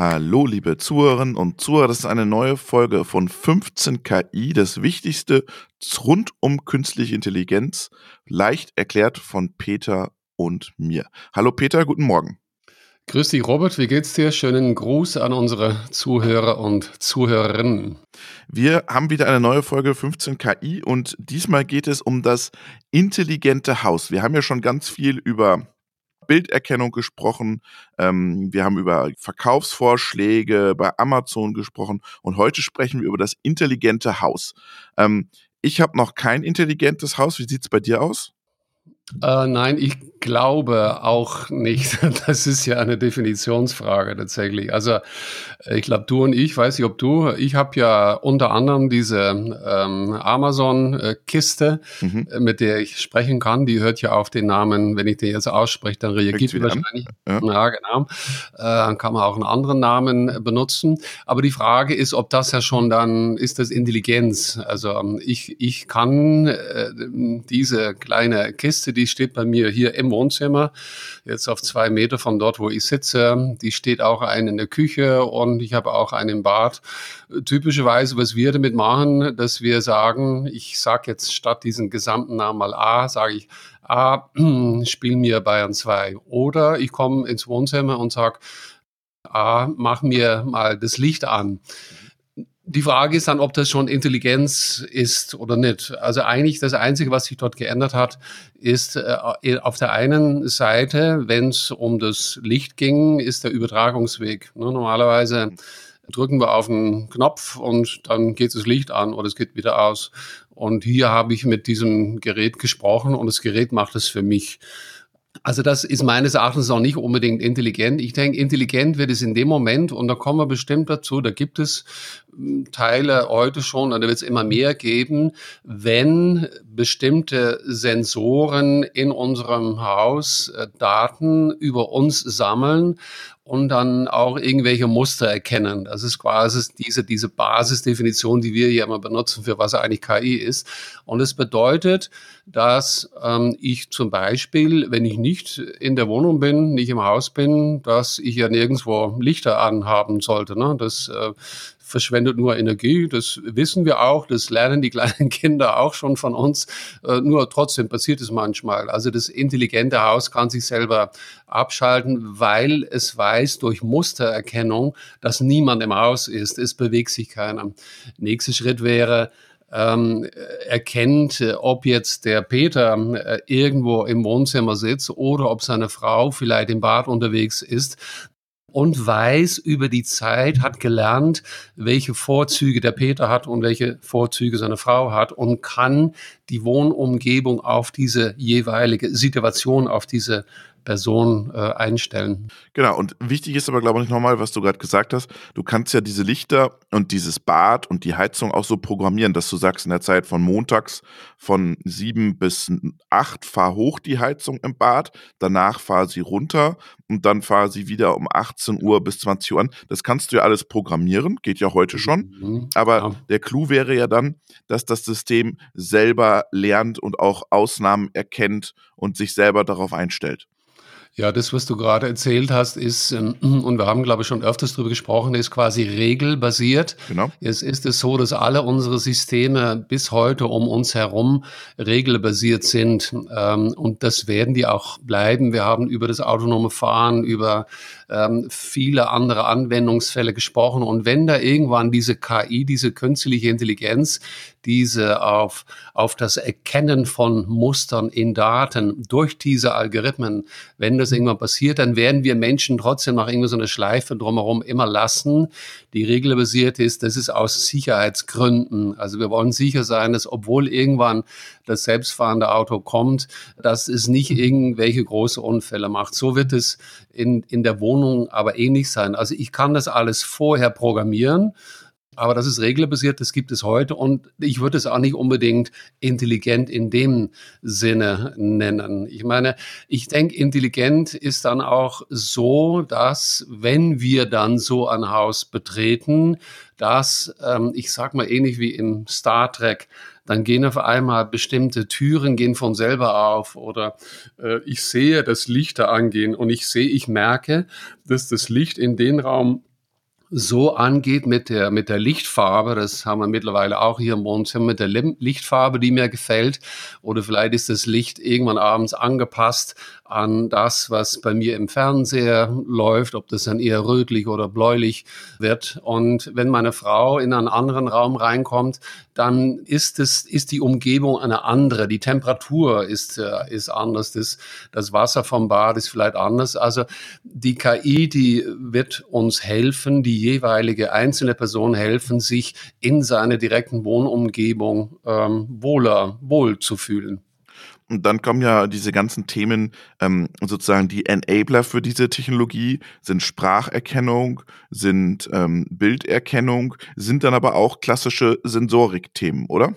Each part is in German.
Hallo, liebe Zuhörerinnen und Zuhörer. Das ist eine neue Folge von 15 KI, das Wichtigste rund um künstliche Intelligenz, leicht erklärt von Peter und mir. Hallo Peter, guten Morgen. Grüß dich, Robert. Wie geht's dir? Schönen Gruß an unsere Zuhörer und Zuhörerinnen. Wir haben wieder eine neue Folge 15 KI und diesmal geht es um das intelligente Haus. Wir haben ja schon ganz viel über Bilderkennung gesprochen, ähm, wir haben über Verkaufsvorschläge bei Amazon gesprochen und heute sprechen wir über das intelligente Haus. Ähm, ich habe noch kein intelligentes Haus. Wie sieht es bei dir aus? Äh, nein, ich glaube auch nicht. Das ist ja eine Definitionsfrage tatsächlich. Also ich glaube, du und ich, weiß nicht, ob du, ich habe ja unter anderem diese ähm, Amazon-Kiste, mhm. Äh, mit der ich sprechen kann. Die hört ja auf den Namen, wenn ich den jetzt ausspreche, dann reagiert die wahrscheinlich. Ja. ja, genau. Äh, dann kann man auch einen anderen Namen benutzen. Aber die Frage ist, ob das ja schon dann, ist das Intelligenz? Also ähm, ich, ich kann äh, diese kleine Kiste, die steht bei mir hier im Wohnzimmer, jetzt auf zwei Meter von dort, wo ich sitze. Die steht auch ein in der Küche und ich habe auch einen im Bad. Typischerweise, was wir damit machen, dass wir sagen, ich sage jetzt statt diesen gesamten Namen mal A, sage ich A, spiel mir Bayern 2. Oder ich komme ins Wohnzimmer und sage, A, mach mir mal das Licht an die Frage ist dann, ob das schon Intelligenz ist oder nicht. Also eigentlich das Einzige, was sich dort geändert hat, ist äh, auf der einen Seite, wenn es um das Licht ging, ist der Übertragungsweg. Ne, normalerweise drücken wir auf einen Knopf und dann geht das Licht an oder es geht wieder aus. Und hier habe ich mit diesem Gerät gesprochen und das Gerät macht es für mich. Also das ist meines Erachtens auch nicht unbedingt intelligent. Ich denke, intelligent wird es in dem Moment, und da kommen wir bestimmt dazu, da gibt es Teile heute schon, und da wird es immer mehr geben, wenn bestimmte Sensoren in unserem Haus äh, Daten über uns sammeln und dann auch irgendwelche Muster erkennen. Das ist quasi diese, diese Basisdefinition, die wir hier immer benutzen, für was eigentlich KI ist. Und es bedeutet, dass ähm, ich zum Beispiel, wenn ich nicht in der Wohnung bin, nicht im Haus bin, dass ich ja nirgendwo Lichter anhaben sollte. Ne? Das äh, verschwendet nur Energie. Das wissen wir auch, das lernen die kleinen Kinder auch schon von uns. Äh, nur trotzdem passiert es manchmal. Also das intelligente Haus kann sich selber abschalten, weil es weiß durch Mustererkennung, dass niemand im Haus ist. Es bewegt sich keiner. Nächster Schritt wäre, ähm, erkennt, ob jetzt der Peter äh, irgendwo im Wohnzimmer sitzt oder ob seine Frau vielleicht im Bad unterwegs ist, und weiß über die Zeit, hat gelernt, welche Vorzüge der Peter hat und welche Vorzüge seine Frau hat und kann die Wohnumgebung auf diese jeweilige Situation, auf diese Person äh, einstellen. Genau, und wichtig ist aber, glaube ich, nochmal, was du gerade gesagt hast. Du kannst ja diese Lichter und dieses Bad und die Heizung auch so programmieren, dass du sagst, in der Zeit von montags von sieben bis acht fahr hoch die Heizung im Bad, danach fahr sie runter und dann fahr sie wieder um 18 Uhr bis 20 Uhr an. Das kannst du ja alles programmieren, geht ja heute schon. Mhm, aber ja. der Clou wäre ja dann, dass das System selber lernt und auch Ausnahmen erkennt und sich selber darauf einstellt. Ja, das, was du gerade erzählt hast, ist, ähm, und wir haben, glaube ich, schon öfters darüber gesprochen, ist quasi regelbasiert. Genau. Es ist es so, dass alle unsere Systeme bis heute um uns herum regelbasiert sind. Ähm, und das werden die auch bleiben. Wir haben über das autonome Fahren, über ähm, viele andere Anwendungsfälle gesprochen. Und wenn da irgendwann diese KI, diese künstliche Intelligenz, diese auf, auf das Erkennen von Mustern in Daten durch diese Algorithmen, wenn das irgendwann passiert, dann werden wir Menschen trotzdem noch irgendwie so eine Schleife drumherum immer lassen, die regelbasiert ist. Das ist aus Sicherheitsgründen. Also wir wollen sicher sein, dass obwohl irgendwann das selbstfahrende Auto kommt, dass es nicht irgendwelche große Unfälle macht. So wird es in, in der Wohnung aber ähnlich sein. Also ich kann das alles vorher programmieren aber das ist regelbasiert, das gibt es heute und ich würde es auch nicht unbedingt intelligent in dem Sinne nennen. Ich meine, ich denke, intelligent ist dann auch so, dass wenn wir dann so ein Haus betreten, dass, ähm, ich sag mal ähnlich wie im Star Trek, dann gehen auf einmal bestimmte Türen gehen von selber auf oder äh, ich sehe das Licht da angehen und ich sehe, ich merke, dass das Licht in den Raum so angeht mit der, mit der Lichtfarbe, das haben wir mittlerweile auch hier im Wohnzimmer, mit der Lichtfarbe, die mir gefällt, oder vielleicht ist das Licht irgendwann abends angepasst an das, was bei mir im Fernseher läuft, ob das dann eher rötlich oder bläulich wird. Und wenn meine Frau in einen anderen Raum reinkommt, dann ist es, ist die Umgebung eine andere. Die Temperatur ist, äh, ist anders. Das, das Wasser vom Bad ist vielleicht anders. Also die KI, die wird uns helfen, die jeweilige einzelne Person helfen, sich in seiner direkten Wohnumgebung ähm, wohler, wohl zu fühlen. Und dann kommen ja diese ganzen Themen, ähm, sozusagen die Enabler für diese Technologie sind Spracherkennung, sind ähm, Bilderkennung, sind dann aber auch klassische Sensorik-Themen, oder?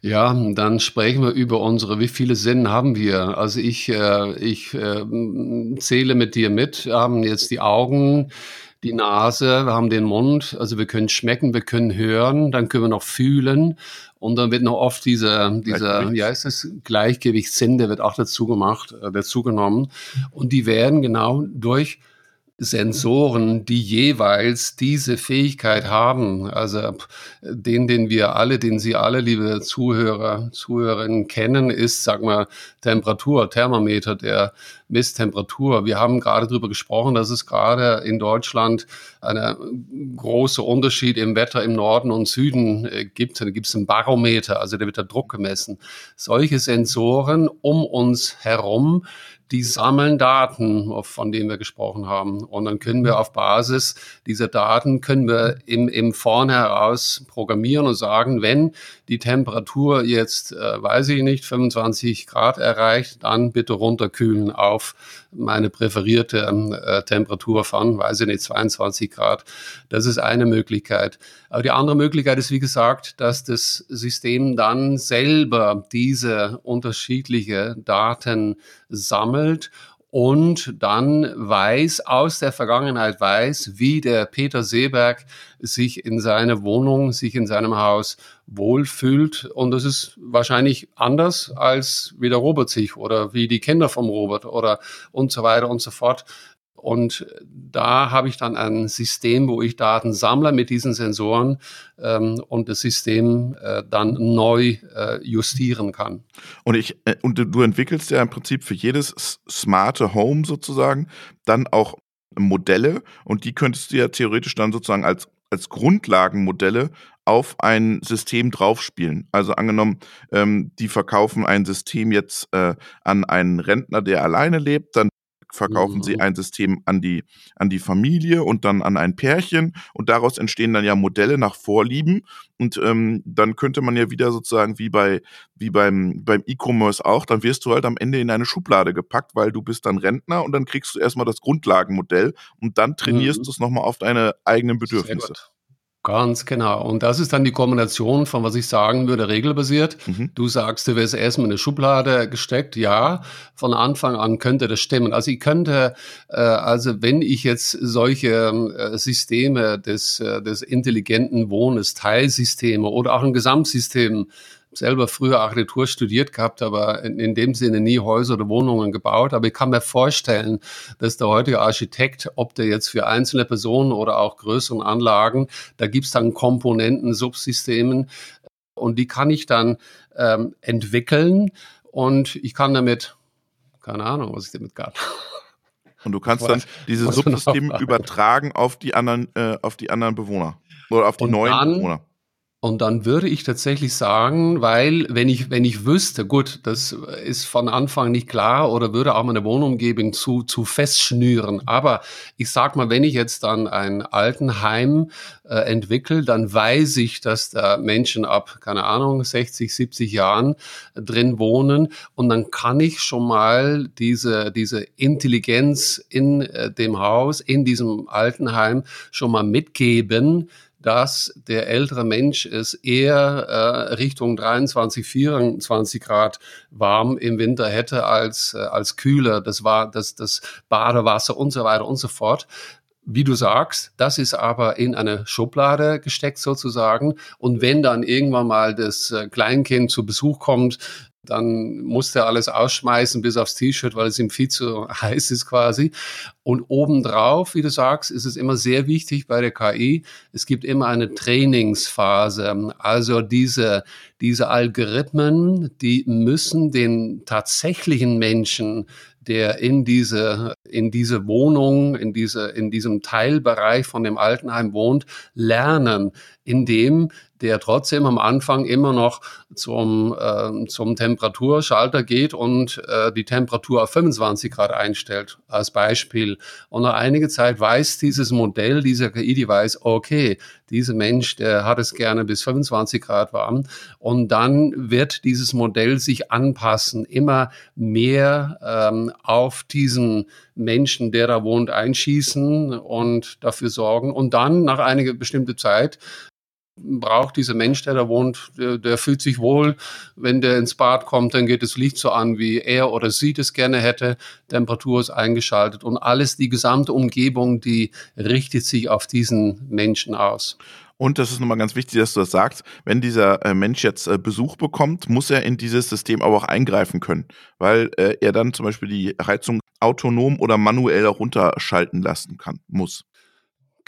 Ja, dann sprechen wir über unsere, wie viele Sinn haben wir? Also ich, äh, ich äh, zähle mit dir mit, haben jetzt die Augen, die Nase, wir haben den Mund, also wir können schmecken, wir können hören, dann können wir noch fühlen. Und dann wird noch oft dieser, dieser, wie heißt es, Gleichgewichtssinn, der wird auch dazu gemacht, äh, dazu genommen und die werden genau durch Sensoren, die jeweils diese Fähigkeit haben. Also den, den wir alle, den Sie alle, liebe Zuhörer, Zuhörerinnen kennen, ist, sag mal, Temperatur, Thermometer, der misst Temperatur. Wir haben gerade darüber gesprochen, dass es gerade in Deutschland einen großen Unterschied im Wetter im Norden und Süden äh, gibt. Da gibt es einen Barometer, also da wird der Druck gemessen. Solche Sensoren um uns herum, die sammeln Daten, von denen wir gesprochen haben. Und dann können wir auf Basis dieser Daten, können wir im, im Vorn heraus programmieren und sagen, wenn die Temperatur jetzt, äh, weiß ich nicht, 25 Grad erreicht, dann bitte runterkühlen auf meine präferierte äh, Temperatur von, weiß ich nicht, 22 Grad. Das ist eine Möglichkeit. Aber die andere Möglichkeit ist, wie gesagt, dass das System dann selber diese unterschiedliche Daten sammelt und dann weiß, aus der Vergangenheit weiß, wie der Peter Seeberg sich in seiner Wohnung, sich in seinem Haus wohlfühlt. Und das ist wahrscheinlich anders als wie der Robert sich oder wie die Kinder vom Robert oder und so weiter und so fort. Und da habe ich dann ein System, wo ich Daten sammle mit diesen Sensoren ähm, und das System äh, dann neu äh, justieren kann. Und ich äh, und du entwickelst ja im Prinzip für jedes smarte Home sozusagen dann auch Modelle und die könntest du ja theoretisch dann sozusagen als als Grundlagenmodelle auf ein System draufspielen. Also angenommen, ähm, die verkaufen ein System jetzt äh, an einen Rentner, der alleine lebt, dann verkaufen mhm. sie ein System an die, an die Familie und dann an ein Pärchen und daraus entstehen dann ja Modelle nach Vorlieben und ähm, dann könnte man ja wieder sozusagen wie bei wie beim beim E-Commerce auch, dann wirst du halt am Ende in eine Schublade gepackt, weil du bist dann Rentner und dann kriegst du erstmal das Grundlagenmodell und dann trainierst mhm. du es nochmal auf deine eigenen Bedürfnisse. Ganz genau. Und das ist dann die Kombination von, was ich sagen würde, regelbasiert. Mhm. Du sagst, du wirst erstmal in eine Schublade gesteckt. Ja, von Anfang an könnte das stimmen. Also ich könnte, äh, also wenn ich jetzt solche äh, Systeme des, äh, des intelligenten Wohnes, Teilsysteme oder auch ein Gesamtsystem selber früher Architektur studiert gehabt, aber in, in, dem Sinne nie Häuser oder Wohnungen gebaut. Aber ich kann mir vorstellen, dass der heutige Architekt, ob der jetzt für einzelne Personen oder auch größeren Anlagen, da gibt es dann Komponenten, Subsystemen und die kann ich dann ähm, entwickeln und ich kann damit, keine Ahnung, was ich damit kann. Und du kannst dann diese Subsysteme übertragen auf die anderen, äh, auf die anderen Bewohner oder auf die und neuen dann, Bewohner. Und dann würde ich tatsächlich sagen, weil wenn ich, wenn ich wüsste, gut, das ist von Anfang nicht klar oder würde auch meine Wohnumgebung zu, zu festschnüren. Aber ich sag mal, wenn ich jetzt dann ein Altenheim äh, entwickle, dann weiß ich, dass da Menschen ab, keine Ahnung, 60, 70 Jahren drin wohnen. Und dann kann ich schon mal diese, diese Intelligenz in äh, dem Haus, in diesem Altenheim schon mal mitgeben, dass der ältere Mensch es eher äh, Richtung 23, 24 Grad warm im Winter hätte als, äh, als kühler. Das war das, das Badewasser und so weiter und so fort. Wie du sagst, das ist aber in eine Schublade gesteckt sozusagen. Und wenn dann irgendwann mal das äh, Kleinkind zu Besuch kommt, dann muss er alles ausschmeißen bis aufs T-Shirt, weil es ihm viel zu heiß ist quasi. Und obendrauf, wie du sagst, ist es immer sehr wichtig bei der KI, es gibt immer eine Trainingsphase. Also diese, diese Algorithmen, die müssen den tatsächlichen Menschen der in diese, in diese Wohnung, in diese, in diesem Teilbereich von dem Altenheim wohnt, lernen, indem der trotzdem am Anfang immer noch zum, äh, zum Temperaturschalter geht und äh, die Temperatur auf 25 Grad einstellt, als Beispiel. Und nach einiger Zeit weiß dieses Modell, dieser KI, die weiß, okay, dieser Mensch, der hat es gerne bis 25 Grad warm. Und dann wird dieses Modell sich anpassen, immer mehr ähm, auf diesen Menschen, der da wohnt, einschießen und dafür sorgen. Und dann nach einiger bestimmte Zeit braucht dieser Mensch, der da wohnt, der, der, fühlt sich wohl. Wenn der ins Bad kommt, dann geht das Licht so an, wie er oder sie das gerne hätte. Temperatur ist eingeschaltet und alles, die gesamte Umgebung, die richtet sich auf diesen Menschen aus. Und das ist nochmal ganz wichtig, dass du das sagst. Wenn dieser äh, Mensch jetzt äh, Besuch bekommt, muss er in dieses System aber auch eingreifen können, weil äh, er dann zum Beispiel die Heizung autonom oder manuell runterschalten lassen kann, muss.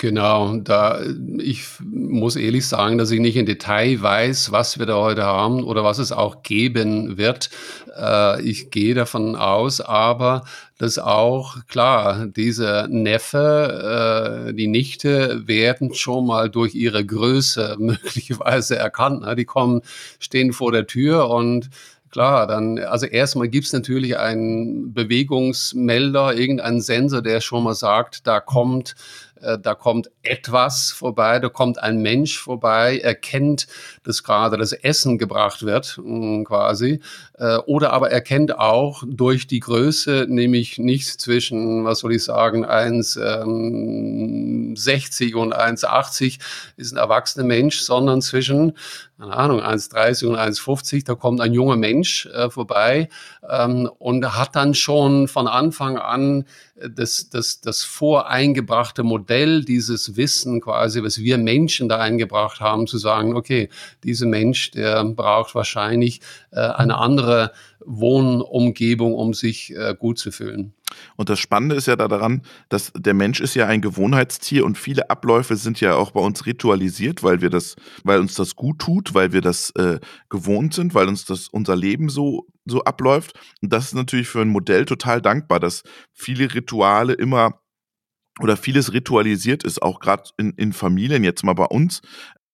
Genau, da ich muss ehrlich sagen, dass ich nicht in Detail weiß, was wir da heute haben oder was es auch geben wird. Äh, ich gehe davon aus, aber dass auch klar diese Neffe, äh, die Nichte werden schon mal durch ihre Größe möglicherweise erkannt. Ne? Die kommen, stehen vor der Tür und Klar, dann, also erstmal gibt's natürlich einen Bewegungsmelder, irgendeinen Sensor, der schon mal sagt, da kommt da kommt etwas vorbei, da kommt ein Mensch vorbei, erkennt, dass gerade das Essen gebracht wird, mm, quasi, äh, oder aber erkennt auch durch die Größe, nämlich nicht zwischen, was soll ich sagen, 1,60 ähm, und 1,80 ist ein erwachsener Mensch, sondern zwischen keine Ahnung, 1,30 und 1,50, da kommt ein junger Mensch äh, vorbei ähm, und hat dann schon von Anfang an äh, das, das, das voreingebrachte Modell, dieses Wissen quasi, was wir Menschen da eingebracht haben, zu sagen, okay, dieser Mensch, der braucht wahrscheinlich äh, eine andere Wohnumgebung, um sich äh, gut zu fühlen. Und das Spannende ist ja daran, dass der Mensch ist ja ein Gewohnheitstier und viele Abläufe sind ja auch bei uns ritualisiert, weil wir das, weil uns das gut tut, weil wir das äh, gewohnt sind, weil uns das unser Leben so so abläuft. Und das ist natürlich für ein Modell total dankbar, dass viele Rituale immer oder vieles ritualisiert ist, auch gerade in, in Familien, jetzt mal bei uns,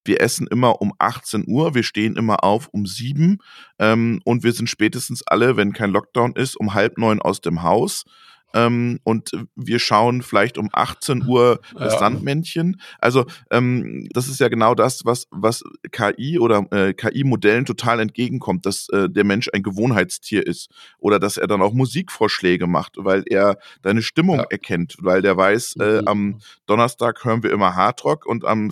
wir essen immer um 18 Uhr, wir stehen immer auf um sieben ähm, und wir sind spätestens alle, wenn kein Lockdown ist, um halb neun aus dem Haus. Ähm, und wir schauen vielleicht um 18 Uhr das ja. Sandmännchen. Also ähm, das ist ja genau das, was, was KI oder äh, KI-Modellen total entgegenkommt, dass äh, der Mensch ein Gewohnheitstier ist oder dass er dann auch Musikvorschläge macht, weil er deine Stimmung ja. erkennt, weil der weiß, äh, am Donnerstag hören wir immer Hardrock und am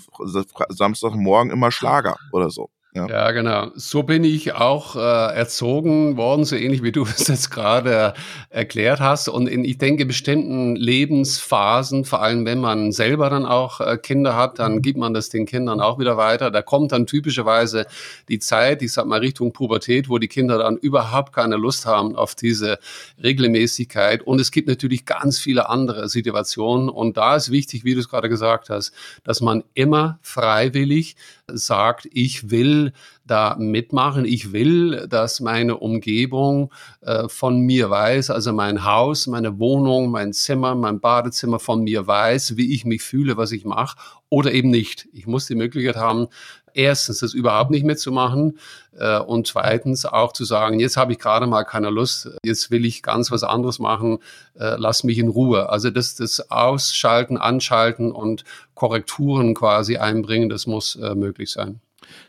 Samstagmorgen immer Schlager oder so. Ja. ja, genau. So bin ich auch äh, erzogen worden, so ähnlich wie du es jetzt gerade erklärt hast. Und in, ich denke, bestimmten Lebensphasen, vor allem wenn man selber dann auch äh, Kinder hat, dann gibt man das den Kindern auch wieder weiter. Da kommt dann typischerweise die Zeit, ich sag mal Richtung Pubertät, wo die Kinder dann überhaupt keine Lust haben auf diese Regelmäßigkeit. Und es gibt natürlich ganz viele andere Situationen. Und da ist wichtig, wie du es gerade gesagt hast, dass man immer freiwillig sagt, ich will da mitmachen, ich will, dass meine Umgebung äh, von mir weiß, also mein Haus, meine Wohnung, mein Zimmer, mein Badezimmer von mir weiß, wie ich mich fühle, was ich mache oder eben nicht. Ich muss die Möglichkeit haben, erstens das überhaupt nicht mitzumachen äh, und zweitens auch zu sagen, jetzt habe ich gerade mal keine Lust, jetzt will ich ganz was anderes machen, äh, lass mich in Ruhe. Also das, das Ausschalten, Anschalten und Korrekturen quasi einbringen, das muss äh, möglich sein.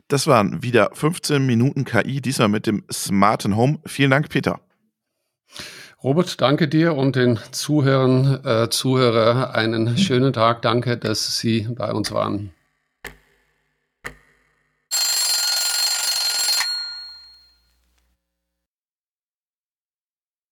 Das waren wieder 15 Minuten KI, diesmal mit dem smarten Home. Vielen Dank, Peter. Robert, danke dir und den Zuhörern, äh, Zuhörer einen schönen Tag. Danke, dass Sie bei uns waren.